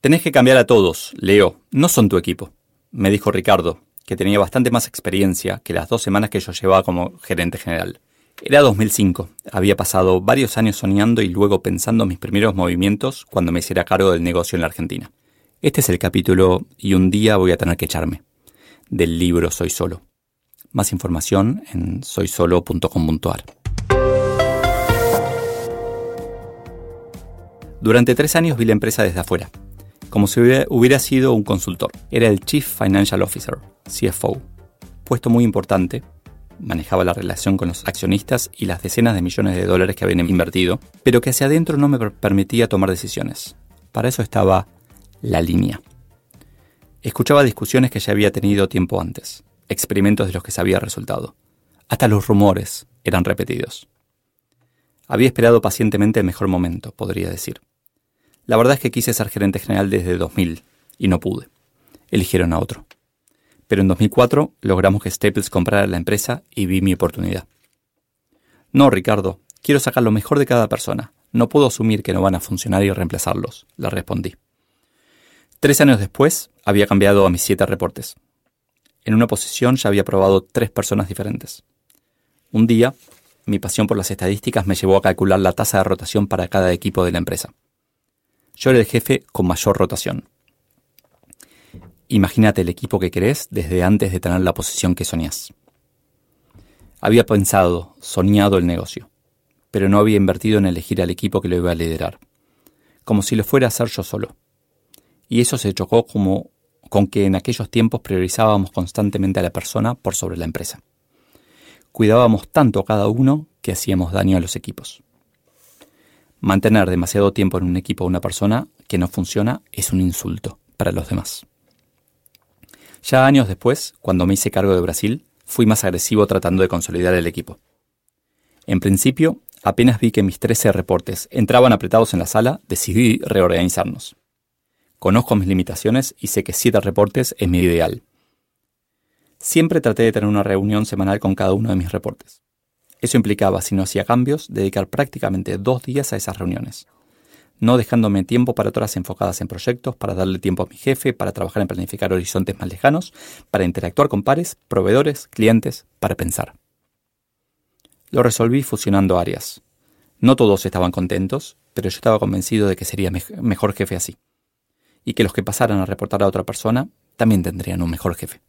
Tenés que cambiar a todos, Leo. No son tu equipo. Me dijo Ricardo, que tenía bastante más experiencia que las dos semanas que yo llevaba como gerente general. Era 2005. Había pasado varios años soñando y luego pensando mis primeros movimientos cuando me hiciera cargo del negocio en la Argentina. Este es el capítulo y un día voy a tener que echarme. Del libro Soy Solo. Más información en soysolo.com.ar. Durante tres años vi la empresa desde afuera, como si hubiera sido un consultor. Era el Chief Financial Officer, CFO, puesto muy importante manejaba la relación con los accionistas y las decenas de millones de dólares que habían invertido, pero que hacia adentro no me permitía tomar decisiones. Para eso estaba la línea. Escuchaba discusiones que ya había tenido tiempo antes, experimentos de los que sabía resultado. Hasta los rumores eran repetidos. Había esperado pacientemente el mejor momento, podría decir. La verdad es que quise ser gerente general desde 2000 y no pude. Eligieron a otro pero en 2004 logramos que Staples comprara la empresa y vi mi oportunidad. No, Ricardo, quiero sacar lo mejor de cada persona. No puedo asumir que no van a funcionar y reemplazarlos, le respondí. Tres años después, había cambiado a mis siete reportes. En una posición ya había probado tres personas diferentes. Un día, mi pasión por las estadísticas me llevó a calcular la tasa de rotación para cada equipo de la empresa. Yo era el jefe con mayor rotación. Imagínate el equipo que querés desde antes de tener la posición que soñás. Había pensado, soñado el negocio, pero no había invertido en elegir al equipo que lo iba a liderar, como si lo fuera a hacer yo solo. Y eso se chocó como con que en aquellos tiempos priorizábamos constantemente a la persona por sobre la empresa. Cuidábamos tanto a cada uno que hacíamos daño a los equipos. Mantener demasiado tiempo en un equipo o una persona que no funciona es un insulto para los demás. Ya años después, cuando me hice cargo de Brasil, fui más agresivo tratando de consolidar el equipo. En principio, apenas vi que mis 13 reportes entraban apretados en la sala, decidí reorganizarnos. Conozco mis limitaciones y sé que 7 reportes es mi ideal. Siempre traté de tener una reunión semanal con cada uno de mis reportes. Eso implicaba, si no hacía cambios, dedicar prácticamente dos días a esas reuniones no dejándome tiempo para otras enfocadas en proyectos, para darle tiempo a mi jefe, para trabajar en planificar horizontes más lejanos, para interactuar con pares, proveedores, clientes, para pensar. Lo resolví fusionando áreas. No todos estaban contentos, pero yo estaba convencido de que sería mejor jefe así. Y que los que pasaran a reportar a otra persona también tendrían un mejor jefe.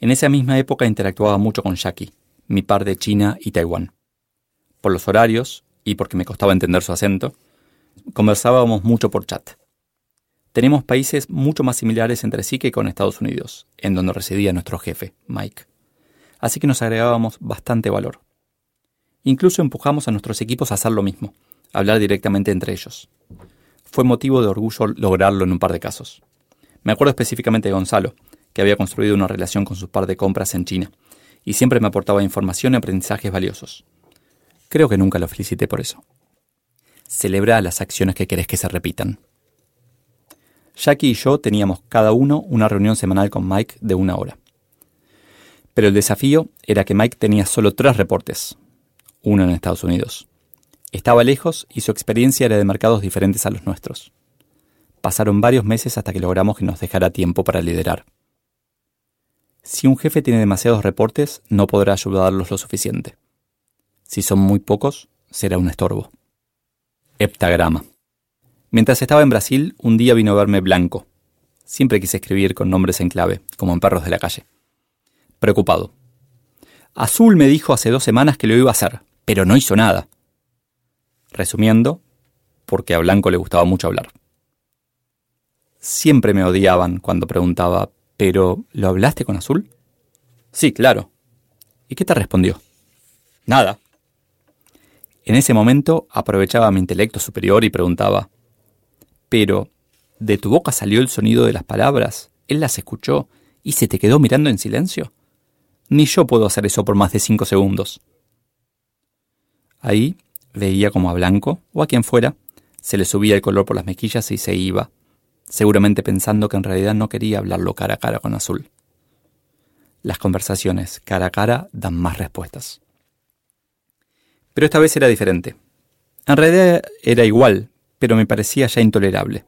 En esa misma época interactuaba mucho con Jackie, mi par de China y Taiwán. Por los horarios, y porque me costaba entender su acento, conversábamos mucho por chat. Tenemos países mucho más similares entre sí que con Estados Unidos, en donde residía nuestro jefe, Mike. Así que nos agregábamos bastante valor. Incluso empujamos a nuestros equipos a hacer lo mismo, hablar directamente entre ellos. Fue motivo de orgullo lograrlo en un par de casos. Me acuerdo específicamente de Gonzalo, que había construido una relación con su par de compras en China, y siempre me aportaba información y aprendizajes valiosos. Creo que nunca lo felicité por eso. Celebra las acciones que querés que se repitan. Jackie y yo teníamos cada uno una reunión semanal con Mike de una hora. Pero el desafío era que Mike tenía solo tres reportes, uno en Estados Unidos. Estaba lejos y su experiencia era de mercados diferentes a los nuestros. Pasaron varios meses hasta que logramos que nos dejara tiempo para liderar. Si un jefe tiene demasiados reportes, no podrá ayudarlos lo suficiente. Si son muy pocos, será un estorbo. Heptagrama. Mientras estaba en Brasil, un día vino a verme Blanco. Siempre quise escribir con nombres en clave, como en perros de la calle. Preocupado. Azul me dijo hace dos semanas que lo iba a hacer, pero no hizo nada. Resumiendo, porque a Blanco le gustaba mucho hablar. Siempre me odiaban cuando preguntaba, ¿pero lo hablaste con Azul? Sí, claro. ¿Y qué te respondió? Nada. En ese momento aprovechaba mi intelecto superior y preguntaba, pero, ¿de tu boca salió el sonido de las palabras? ¿Él las escuchó y se te quedó mirando en silencio? Ni yo puedo hacer eso por más de cinco segundos. Ahí veía como a Blanco, o a quien fuera, se le subía el color por las mejillas y se iba, seguramente pensando que en realidad no quería hablarlo cara a cara con Azul. Las conversaciones cara a cara dan más respuestas. Pero esta vez era diferente. En realidad era igual, pero me parecía ya intolerable.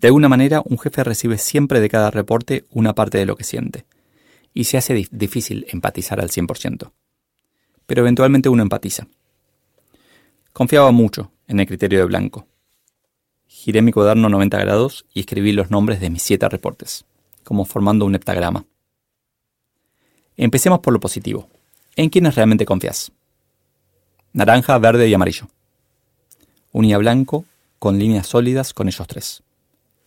De alguna manera, un jefe recibe siempre de cada reporte una parte de lo que siente, y se hace difícil empatizar al 100%. Pero eventualmente uno empatiza. Confiaba mucho en el criterio de Blanco. Giré mi cuaderno 90 grados y escribí los nombres de mis siete reportes, como formando un heptagrama. Empecemos por lo positivo. ¿En quiénes realmente confías? Naranja, verde y amarillo. Unía blanco con líneas sólidas con ellos tres.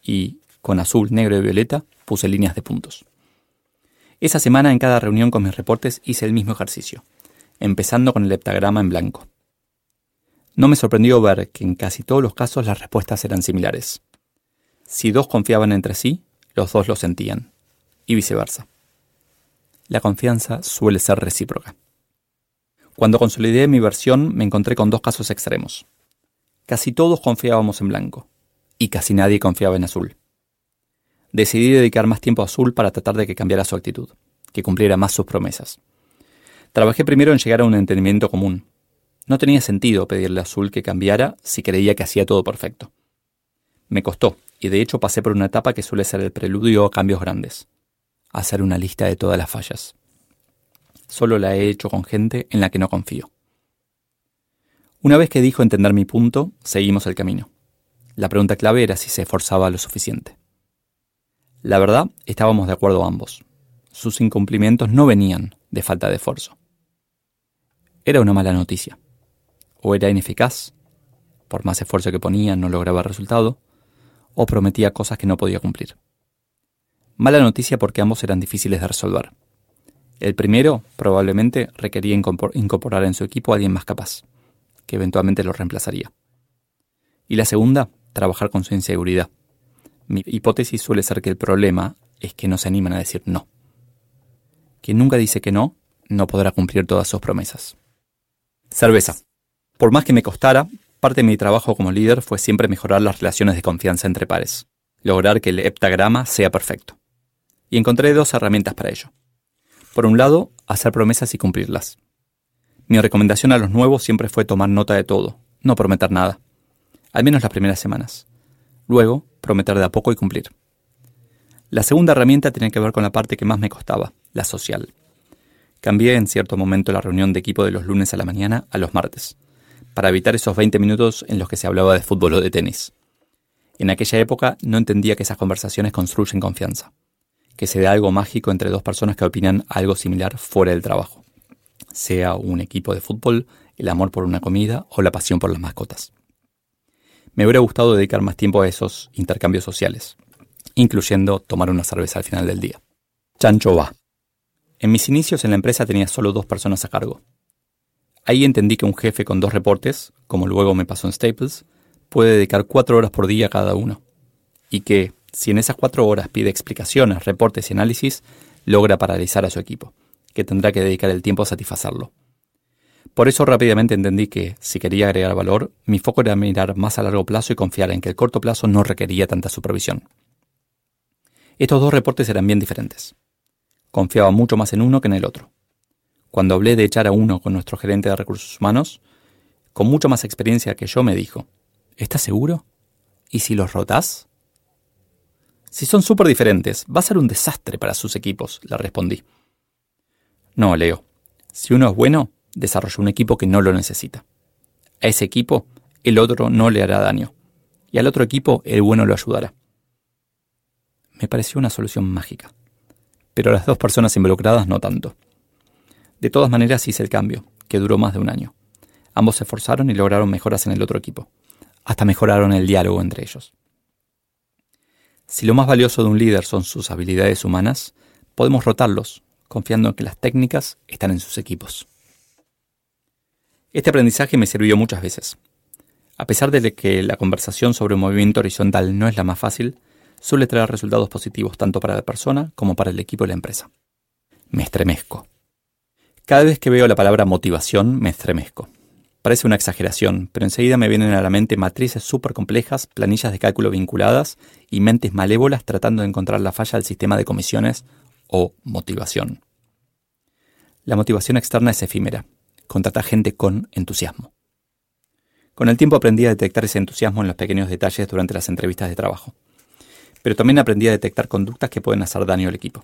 Y con azul, negro y violeta puse líneas de puntos. Esa semana en cada reunión con mis reportes hice el mismo ejercicio, empezando con el heptagrama en blanco. No me sorprendió ver que en casi todos los casos las respuestas eran similares. Si dos confiaban entre sí, los dos lo sentían, y viceversa la confianza suele ser recíproca. Cuando consolidé mi versión me encontré con dos casos extremos. Casi todos confiábamos en blanco, y casi nadie confiaba en azul. Decidí dedicar más tiempo a azul para tratar de que cambiara su actitud, que cumpliera más sus promesas. Trabajé primero en llegar a un entendimiento común. No tenía sentido pedirle a azul que cambiara si creía que hacía todo perfecto. Me costó, y de hecho pasé por una etapa que suele ser el preludio a cambios grandes hacer una lista de todas las fallas. Solo la he hecho con gente en la que no confío. Una vez que dijo entender mi punto, seguimos el camino. La pregunta clave era si se esforzaba lo suficiente. La verdad, estábamos de acuerdo ambos. Sus incumplimientos no venían de falta de esfuerzo. Era una mala noticia. O era ineficaz, por más esfuerzo que ponía no lograba resultado, o prometía cosas que no podía cumplir. Mala noticia porque ambos eran difíciles de resolver. El primero probablemente requería incorporar en su equipo a alguien más capaz, que eventualmente lo reemplazaría. Y la segunda, trabajar con su inseguridad. Mi hipótesis suele ser que el problema es que no se animan a decir no. Quien nunca dice que no, no podrá cumplir todas sus promesas. Cerveza. Por más que me costara, parte de mi trabajo como líder fue siempre mejorar las relaciones de confianza entre pares, lograr que el heptagrama sea perfecto y encontré dos herramientas para ello. Por un lado, hacer promesas y cumplirlas. Mi recomendación a los nuevos siempre fue tomar nota de todo, no prometer nada, al menos las primeras semanas. Luego, prometer de a poco y cumplir. La segunda herramienta tiene que ver con la parte que más me costaba, la social. Cambié en cierto momento la reunión de equipo de los lunes a la mañana a los martes, para evitar esos 20 minutos en los que se hablaba de fútbol o de tenis. En aquella época no entendía que esas conversaciones construyen confianza que se dé algo mágico entre dos personas que opinan algo similar fuera del trabajo, sea un equipo de fútbol, el amor por una comida o la pasión por las mascotas. Me hubiera gustado dedicar más tiempo a esos intercambios sociales, incluyendo tomar una cerveza al final del día. Chancho va. En mis inicios en la empresa tenía solo dos personas a cargo. Ahí entendí que un jefe con dos reportes, como luego me pasó en Staples, puede dedicar cuatro horas por día a cada uno, y que, si en esas cuatro horas pide explicaciones, reportes y análisis, logra paralizar a su equipo, que tendrá que dedicar el tiempo a satisfacerlo. Por eso rápidamente entendí que, si quería agregar valor, mi foco era mirar más a largo plazo y confiar en que el corto plazo no requería tanta supervisión. Estos dos reportes eran bien diferentes. Confiaba mucho más en uno que en el otro. Cuando hablé de echar a uno con nuestro gerente de recursos humanos, con mucho más experiencia que yo me dijo, ¿estás seguro? ¿Y si los rotás? Si son súper diferentes, va a ser un desastre para sus equipos, le respondí. No, Leo. Si uno es bueno, desarrolla un equipo que no lo necesita. A ese equipo, el otro no le hará daño. Y al otro equipo, el bueno lo ayudará. Me pareció una solución mágica. Pero a las dos personas involucradas no tanto. De todas maneras hice el cambio, que duró más de un año. Ambos se esforzaron y lograron mejoras en el otro equipo. Hasta mejoraron el diálogo entre ellos. Si lo más valioso de un líder son sus habilidades humanas, podemos rotarlos, confiando en que las técnicas están en sus equipos. Este aprendizaje me sirvió muchas veces. A pesar de que la conversación sobre un movimiento horizontal no es la más fácil, suele traer resultados positivos tanto para la persona como para el equipo y la empresa. Me estremezco. Cada vez que veo la palabra motivación, me estremezco. Parece una exageración, pero enseguida me vienen a la mente matrices súper complejas, planillas de cálculo vinculadas y mentes malévolas tratando de encontrar la falla del sistema de comisiones o motivación. La motivación externa es efímera. Contrata gente con entusiasmo. Con el tiempo aprendí a detectar ese entusiasmo en los pequeños detalles durante las entrevistas de trabajo. Pero también aprendí a detectar conductas que pueden hacer daño al equipo.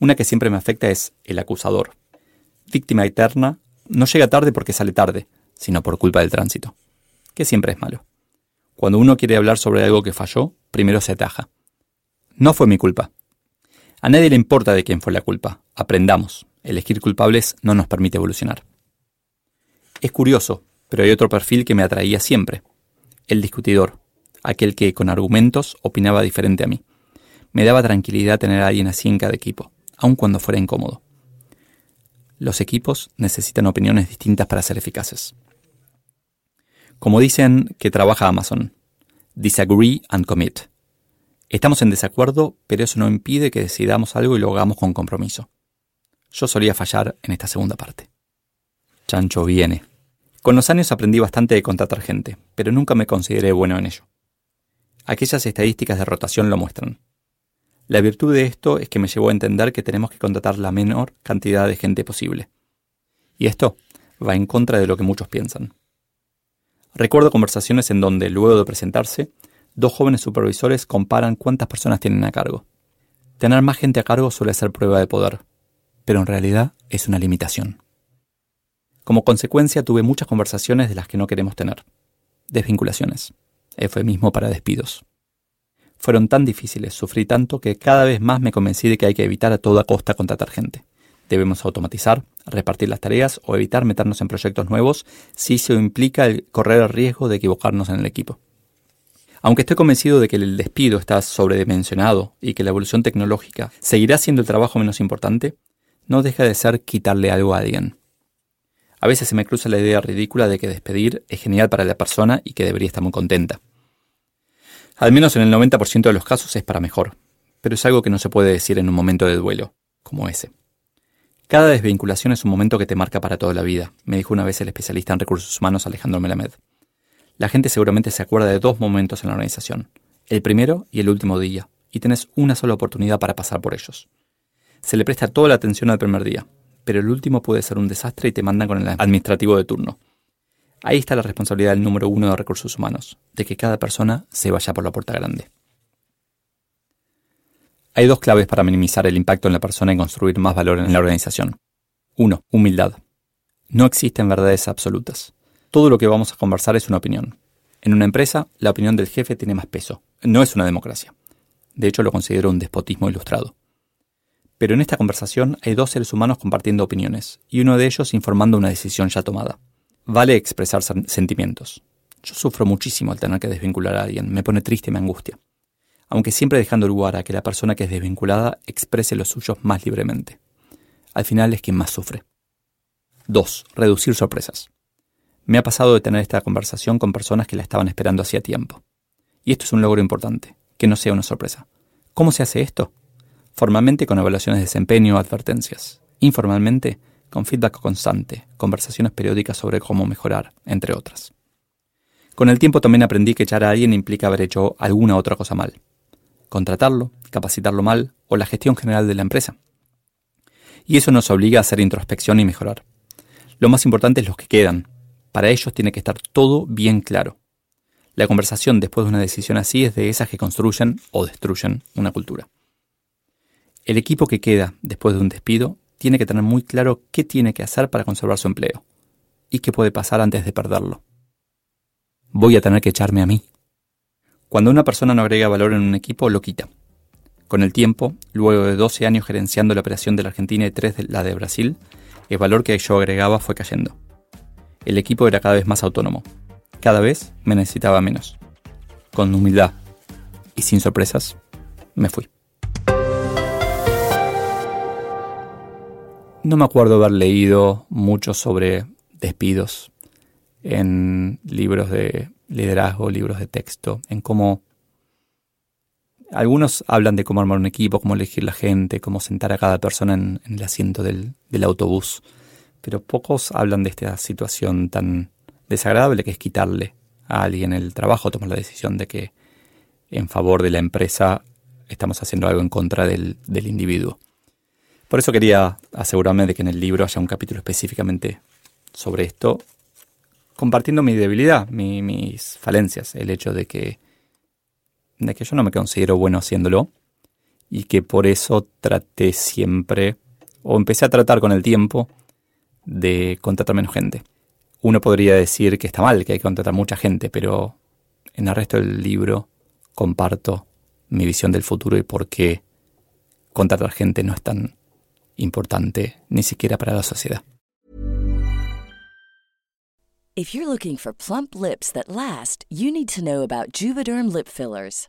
Una que siempre me afecta es el acusador. Víctima eterna no llega tarde porque sale tarde, sino por culpa del tránsito, que siempre es malo. Cuando uno quiere hablar sobre algo que falló, primero se ataja. No fue mi culpa. A nadie le importa de quién fue la culpa. Aprendamos. Elegir culpables no nos permite evolucionar. Es curioso, pero hay otro perfil que me atraía siempre. El discutidor, aquel que con argumentos opinaba diferente a mí. Me daba tranquilidad tener a alguien así en cada equipo, aun cuando fuera incómodo. Los equipos necesitan opiniones distintas para ser eficaces. Como dicen que trabaja Amazon, disagree and commit. Estamos en desacuerdo, pero eso no impide que decidamos algo y lo hagamos con compromiso. Yo solía fallar en esta segunda parte. Chancho viene. Con los años aprendí bastante de contratar gente, pero nunca me consideré bueno en ello. Aquellas estadísticas de rotación lo muestran. La virtud de esto es que me llevó a entender que tenemos que contratar la menor cantidad de gente posible. Y esto va en contra de lo que muchos piensan. Recuerdo conversaciones en donde, luego de presentarse, dos jóvenes supervisores comparan cuántas personas tienen a cargo. Tener más gente a cargo suele ser prueba de poder, pero en realidad es una limitación. Como consecuencia tuve muchas conversaciones de las que no queremos tener. Desvinculaciones. Eufemismo para despidos. Fueron tan difíciles, sufrí tanto que cada vez más me convencí de que hay que evitar a toda costa contratar gente. Debemos automatizar, repartir las tareas o evitar meternos en proyectos nuevos si eso implica el correr el riesgo de equivocarnos en el equipo. Aunque estoy convencido de que el despido está sobredimensionado y que la evolución tecnológica seguirá siendo el trabajo menos importante, no deja de ser quitarle algo a alguien. A veces se me cruza la idea ridícula de que despedir es genial para la persona y que debería estar muy contenta. Al menos en el 90% de los casos es para mejor, pero es algo que no se puede decir en un momento de duelo, como ese. Cada desvinculación es un momento que te marca para toda la vida, me dijo una vez el especialista en recursos humanos Alejandro Melamed. La gente seguramente se acuerda de dos momentos en la organización, el primero y el último día, y tenés una sola oportunidad para pasar por ellos. Se le presta toda la atención al primer día, pero el último puede ser un desastre y te mandan con el administrativo de turno. Ahí está la responsabilidad del número uno de recursos humanos, de que cada persona se vaya por la puerta grande. Hay dos claves para minimizar el impacto en la persona y construir más valor en la organización. Uno, Humildad. No existen verdades absolutas. Todo lo que vamos a conversar es una opinión. En una empresa, la opinión del jefe tiene más peso. No es una democracia. De hecho, lo considero un despotismo ilustrado. Pero en esta conversación hay dos seres humanos compartiendo opiniones, y uno de ellos informando una decisión ya tomada. Vale expresar sentimientos. Yo sufro muchísimo al tener que desvincular a alguien, me pone triste y me angustia. Aunque siempre dejando lugar a que la persona que es desvinculada exprese los suyos más libremente. Al final es quien más sufre. 2. Reducir sorpresas. Me ha pasado de tener esta conversación con personas que la estaban esperando hacía tiempo. Y esto es un logro importante, que no sea una sorpresa. ¿Cómo se hace esto? Formalmente con evaluaciones de desempeño o advertencias. Informalmente con feedback constante, conversaciones periódicas sobre cómo mejorar, entre otras. Con el tiempo también aprendí que echar a alguien implica haber hecho alguna otra cosa mal. Contratarlo, capacitarlo mal o la gestión general de la empresa. Y eso nos obliga a hacer introspección y mejorar. Lo más importante es los que quedan. Para ellos tiene que estar todo bien claro. La conversación después de una decisión así es de esas que construyen o destruyen una cultura. El equipo que queda después de un despido tiene que tener muy claro qué tiene que hacer para conservar su empleo y qué puede pasar antes de perderlo. Voy a tener que echarme a mí. Cuando una persona no agrega valor en un equipo, lo quita. Con el tiempo, luego de 12 años gerenciando la operación de la Argentina y 3 de la de Brasil, el valor que yo agregaba fue cayendo. El equipo era cada vez más autónomo. Cada vez me necesitaba menos. Con humildad y sin sorpresas, me fui. No me acuerdo haber leído mucho sobre despidos, en libros de liderazgo, libros de texto, en cómo algunos hablan de cómo armar un equipo, cómo elegir la gente, cómo sentar a cada persona en, el asiento del, autobús, pero pocos hablan de esta situación tan desagradable que es quitarle a alguien el trabajo, tomar la decisión de que en favor de la empresa estamos haciendo algo en contra del individuo. Por eso quería asegurarme de que en el libro haya un capítulo específicamente sobre esto, compartiendo mi debilidad, mis falencias, el hecho de que, de que yo no me considero bueno haciéndolo y que por eso traté siempre, o empecé a tratar con el tiempo, de contratar menos gente. Uno podría decir que está mal, que hay que contratar mucha gente, pero en el resto del libro comparto mi visión del futuro y por qué contratar gente no es tan importante ni siquiera para la sociedad. If you're looking for plump lips that last, you need to know about Juvederm lip fillers.